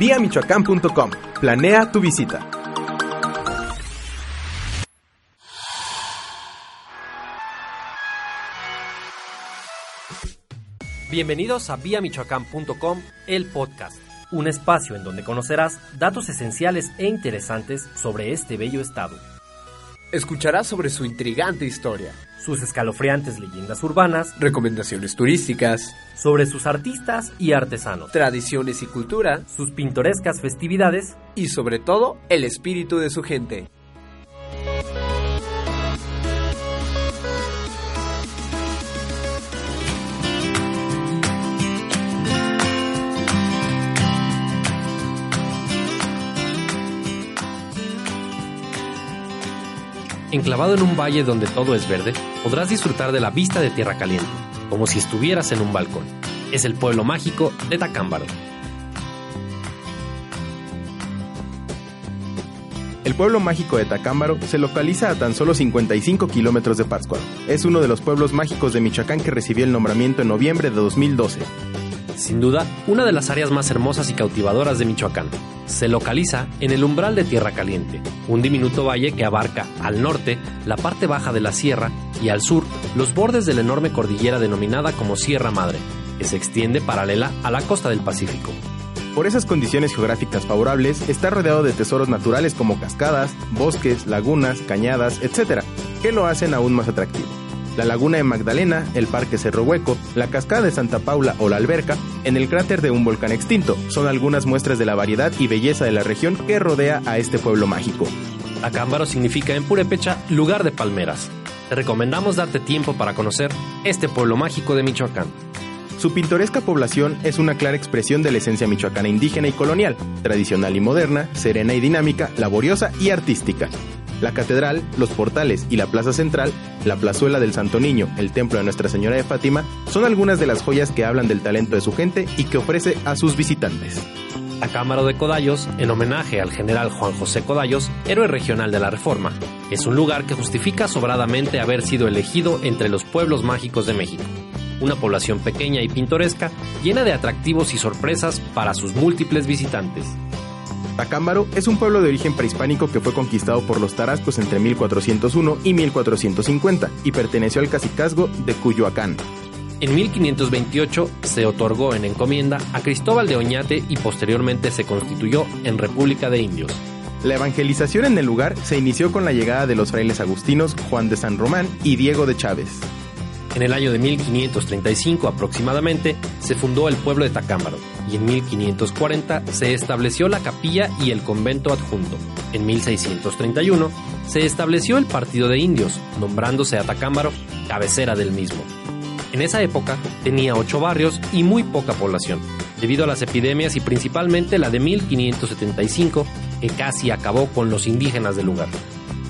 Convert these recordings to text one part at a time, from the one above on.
Michoacán.com. Planea tu visita. Bienvenidos a viamichoacán.com, el podcast, un espacio en donde conocerás datos esenciales e interesantes sobre este bello estado. Escucharás sobre su intrigante historia, sus escalofriantes leyendas urbanas, recomendaciones turísticas, sobre sus artistas y artesanos, tradiciones y cultura, sus pintorescas festividades y sobre todo el espíritu de su gente. Enclavado en un valle donde todo es verde, podrás disfrutar de la vista de Tierra Caliente, como si estuvieras en un balcón. Es el pueblo mágico de Tacámbaro. El pueblo mágico de Tacámbaro se localiza a tan solo 55 kilómetros de Pátzcuaro. Es uno de los pueblos mágicos de Michoacán que recibió el nombramiento en noviembre de 2012 sin duda, una de las áreas más hermosas y cautivadoras de Michoacán. Se localiza en el umbral de Tierra Caliente, un diminuto valle que abarca al norte la parte baja de la sierra y al sur los bordes de la enorme cordillera denominada como Sierra Madre, que se extiende paralela a la costa del Pacífico. Por esas condiciones geográficas favorables, está rodeado de tesoros naturales como cascadas, bosques, lagunas, cañadas, etc., que lo hacen aún más atractivo la Laguna de Magdalena, el Parque Cerro Hueco, la Cascada de Santa Paula o la Alberca, en el cráter de un volcán extinto. Son algunas muestras de la variedad y belleza de la región que rodea a este pueblo mágico. Acámbaro significa en purépecha lugar de palmeras. Te recomendamos darte tiempo para conocer este pueblo mágico de Michoacán. Su pintoresca población es una clara expresión de la esencia michoacana indígena y colonial, tradicional y moderna, serena y dinámica, laboriosa y artística. La catedral, los portales y la plaza central, la plazuela del Santo Niño, el templo de Nuestra Señora de Fátima, son algunas de las joyas que hablan del talento de su gente y que ofrece a sus visitantes. La Cámara de Codallos, en homenaje al general Juan José Codallos, héroe regional de la Reforma, es un lugar que justifica sobradamente haber sido elegido entre los pueblos mágicos de México. Una población pequeña y pintoresca, llena de atractivos y sorpresas para sus múltiples visitantes. Tacámbaro es un pueblo de origen prehispánico que fue conquistado por los tarascos entre 1401 y 1450 y perteneció al cacicazgo de Cuyoacán. En 1528 se otorgó en encomienda a Cristóbal de Oñate y posteriormente se constituyó en República de Indios. La evangelización en el lugar se inició con la llegada de los frailes agustinos Juan de San Román y Diego de Chávez. En el año de 1535 aproximadamente se fundó el pueblo de Tacámbaro y en 1540 se estableció la capilla y el convento adjunto. En 1631 se estableció el partido de indios, nombrándose a Tacámbaro cabecera del mismo. En esa época tenía ocho barrios y muy poca población, debido a las epidemias y principalmente la de 1575, que casi acabó con los indígenas del lugar.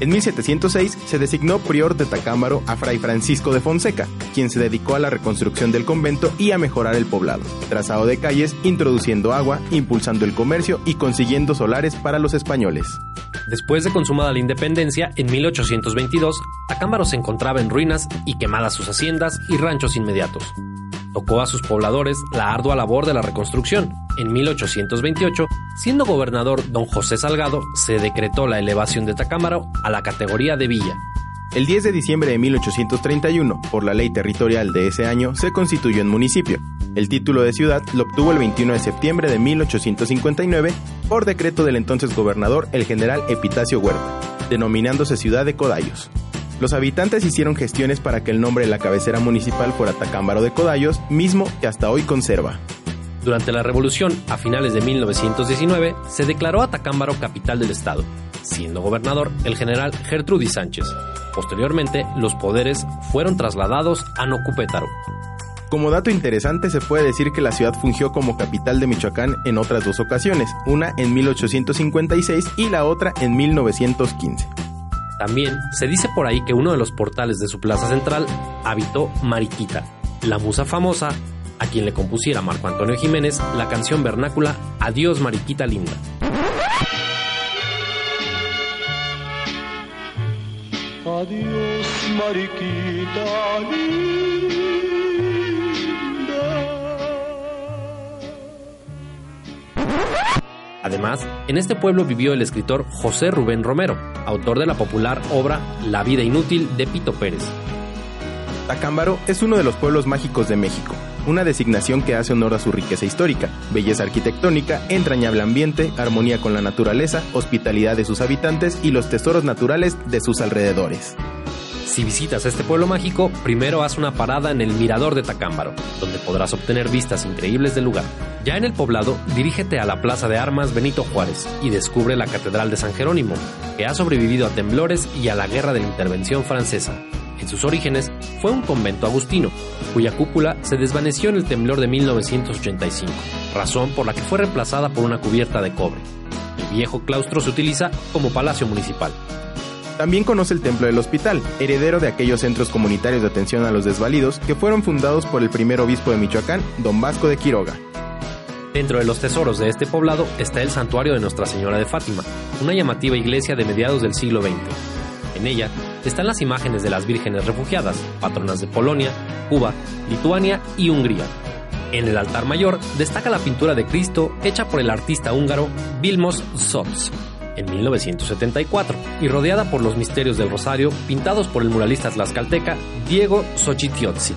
En 1706 se designó prior de Tacámbaro a Fray Francisco de Fonseca, quien se dedicó a la reconstrucción del convento y a mejorar el poblado, trazado de calles, introduciendo agua, impulsando el comercio y consiguiendo solares para los españoles. Después de consumada la independencia, en 1822, Tacámbaro se encontraba en ruinas y quemadas sus haciendas y ranchos inmediatos tocó a sus pobladores la ardua labor de la reconstrucción. En 1828, siendo gobernador don José Salgado, se decretó la elevación de Tacámbaro a la categoría de villa. El 10 de diciembre de 1831, por la ley territorial de ese año, se constituyó en municipio. El título de ciudad lo obtuvo el 21 de septiembre de 1859 por decreto del entonces gobernador el general Epitacio Huerta, denominándose ciudad de Codallos. Los habitantes hicieron gestiones para que el nombre de la cabecera municipal fuera Tacámbaro de Codallos, mismo que hasta hoy conserva. Durante la revolución, a finales de 1919, se declaró a Tacámbaro capital del estado, siendo gobernador el general Gertrudis Sánchez. Posteriormente, los poderes fueron trasladados a Nocupétaro. Como dato interesante, se puede decir que la ciudad fungió como capital de Michoacán en otras dos ocasiones, una en 1856 y la otra en 1915. También se dice por ahí que uno de los portales de su plaza central habitó Mariquita, la musa famosa a quien le compusiera Marco Antonio Jiménez la canción vernácula Adiós Mariquita Linda. Adiós Mariquita Linda. Además, en este pueblo vivió el escritor José Rubén Romero, autor de la popular obra La vida inútil de Pito Pérez. Tacámbaro es uno de los pueblos mágicos de México, una designación que hace honor a su riqueza histórica, belleza arquitectónica, entrañable ambiente, armonía con la naturaleza, hospitalidad de sus habitantes y los tesoros naturales de sus alrededores. Si visitas este pueblo mágico, primero haz una parada en el Mirador de Tacámbaro, donde podrás obtener vistas increíbles del lugar. Ya en el poblado, dirígete a la Plaza de Armas Benito Juárez y descubre la Catedral de San Jerónimo, que ha sobrevivido a temblores y a la Guerra de la Intervención Francesa. En sus orígenes fue un convento agustino, cuya cúpula se desvaneció en el temblor de 1985, razón por la que fue reemplazada por una cubierta de cobre. El viejo claustro se utiliza como palacio municipal. También conoce el Templo del Hospital, heredero de aquellos centros comunitarios de atención a los desvalidos que fueron fundados por el primer obispo de Michoacán, don Vasco de Quiroga. Dentro de los tesoros de este poblado está el santuario de Nuestra Señora de Fátima, una llamativa iglesia de mediados del siglo XX. En ella están las imágenes de las vírgenes refugiadas, patronas de Polonia, Cuba, Lituania y Hungría. En el altar mayor destaca la pintura de Cristo hecha por el artista húngaro Vilmos Sots en 1974 y rodeada por los misterios del Rosario pintados por el muralista tlaxcalteca Diego Xochitiotzi.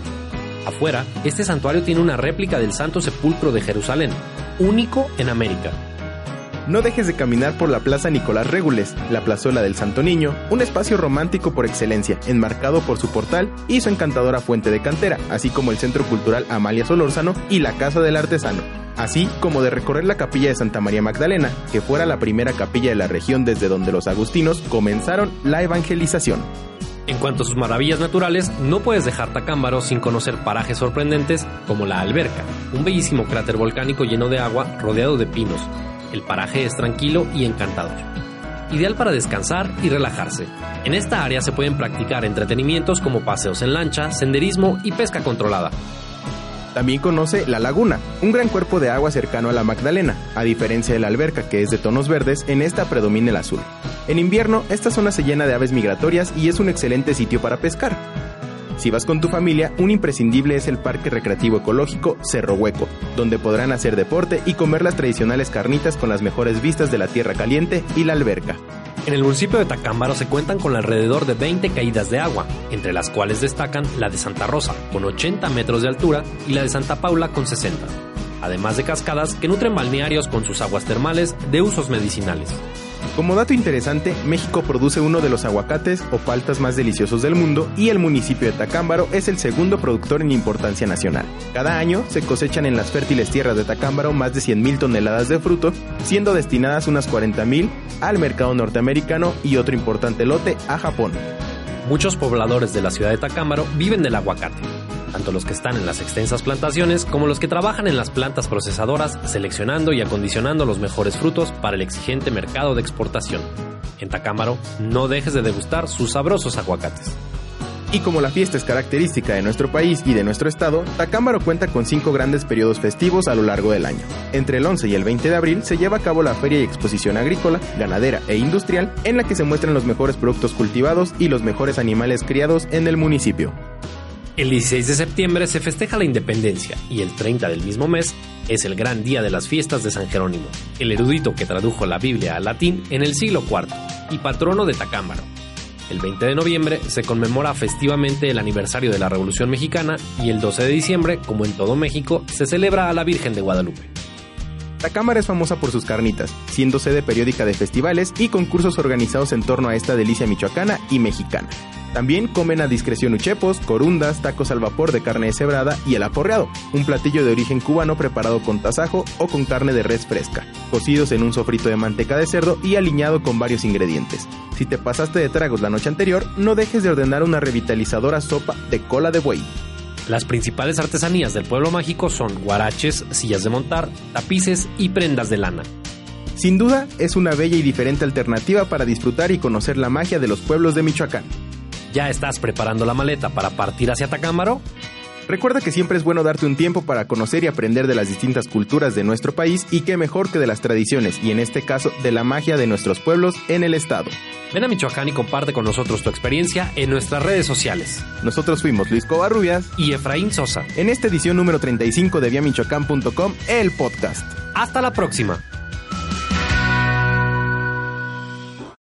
Afuera, este santuario tiene una réplica del Santo Sepulcro de Jerusalén, único en América. No dejes de caminar por la Plaza Nicolás Regules, la plazuela del Santo Niño, un espacio romántico por excelencia, enmarcado por su portal y su encantadora fuente de cantera, así como el Centro Cultural Amalia Solórzano y la Casa del Artesano así como de recorrer la capilla de Santa María Magdalena, que fuera la primera capilla de la región desde donde los agustinos comenzaron la evangelización. En cuanto a sus maravillas naturales, no puedes dejar Tacámbaro sin conocer parajes sorprendentes como la Alberca, un bellísimo cráter volcánico lleno de agua rodeado de pinos. El paraje es tranquilo y encantador. Ideal para descansar y relajarse. En esta área se pueden practicar entretenimientos como paseos en lancha, senderismo y pesca controlada. También conoce la laguna, un gran cuerpo de agua cercano a la Magdalena. A diferencia de la alberca, que es de tonos verdes, en esta predomina el azul. En invierno, esta zona se llena de aves migratorias y es un excelente sitio para pescar. Si vas con tu familia, un imprescindible es el Parque Recreativo Ecológico Cerro Hueco, donde podrán hacer deporte y comer las tradicionales carnitas con las mejores vistas de la tierra caliente y la alberca. En el municipio de Tacámbaro se cuentan con alrededor de 20 caídas de agua, entre las cuales destacan la de Santa Rosa, con 80 metros de altura, y la de Santa Paula, con 60, además de cascadas que nutren balnearios con sus aguas termales de usos medicinales. Como dato interesante, México produce uno de los aguacates o paltas más deliciosos del mundo y el municipio de Tacámbaro es el segundo productor en importancia nacional. Cada año se cosechan en las fértiles tierras de Tacámbaro más de 100.000 toneladas de fruto, siendo destinadas unas 40.000 al mercado norteamericano y otro importante lote a Japón. Muchos pobladores de la ciudad de Tacámbaro viven del aguacate tanto los que están en las extensas plantaciones como los que trabajan en las plantas procesadoras, seleccionando y acondicionando los mejores frutos para el exigente mercado de exportación. En Tacámbaro, no dejes de degustar sus sabrosos aguacates. Y como la fiesta es característica de nuestro país y de nuestro estado, Tacámbaro cuenta con cinco grandes periodos festivos a lo largo del año. Entre el 11 y el 20 de abril se lleva a cabo la Feria y Exposición Agrícola, Ganadera e Industrial, en la que se muestran los mejores productos cultivados y los mejores animales criados en el municipio. El 16 de septiembre se festeja la independencia y el 30 del mismo mes es el gran día de las fiestas de San Jerónimo, el erudito que tradujo la Biblia al latín en el siglo IV y patrono de Tacámbaro. El 20 de noviembre se conmemora festivamente el aniversario de la Revolución Mexicana y el 12 de diciembre, como en todo México, se celebra a la Virgen de Guadalupe. Tacámbaro es famosa por sus carnitas, siendo sede periódica de festivales y concursos organizados en torno a esta delicia michoacana y mexicana. También comen a discreción uchepos, corundas, tacos al vapor de carne deshebrada y el aporreado, un platillo de origen cubano preparado con tasajo o con carne de res fresca, cocidos en un sofrito de manteca de cerdo y aliñado con varios ingredientes. Si te pasaste de tragos la noche anterior, no dejes de ordenar una revitalizadora sopa de cola de buey. Las principales artesanías del pueblo mágico son guaraches, sillas de montar, tapices y prendas de lana. Sin duda, es una bella y diferente alternativa para disfrutar y conocer la magia de los pueblos de Michoacán. ¿Ya estás preparando la maleta para partir hacia Tacámbaro? Recuerda que siempre es bueno darte un tiempo para conocer y aprender de las distintas culturas de nuestro país y qué mejor que de las tradiciones y en este caso de la magia de nuestros pueblos en el estado. Ven a Michoacán y comparte con nosotros tu experiencia en nuestras redes sociales. Nosotros fuimos Luis Covarrubias y Efraín Sosa en esta edición número 35 de viamichoacán.com, el podcast. Hasta la próxima.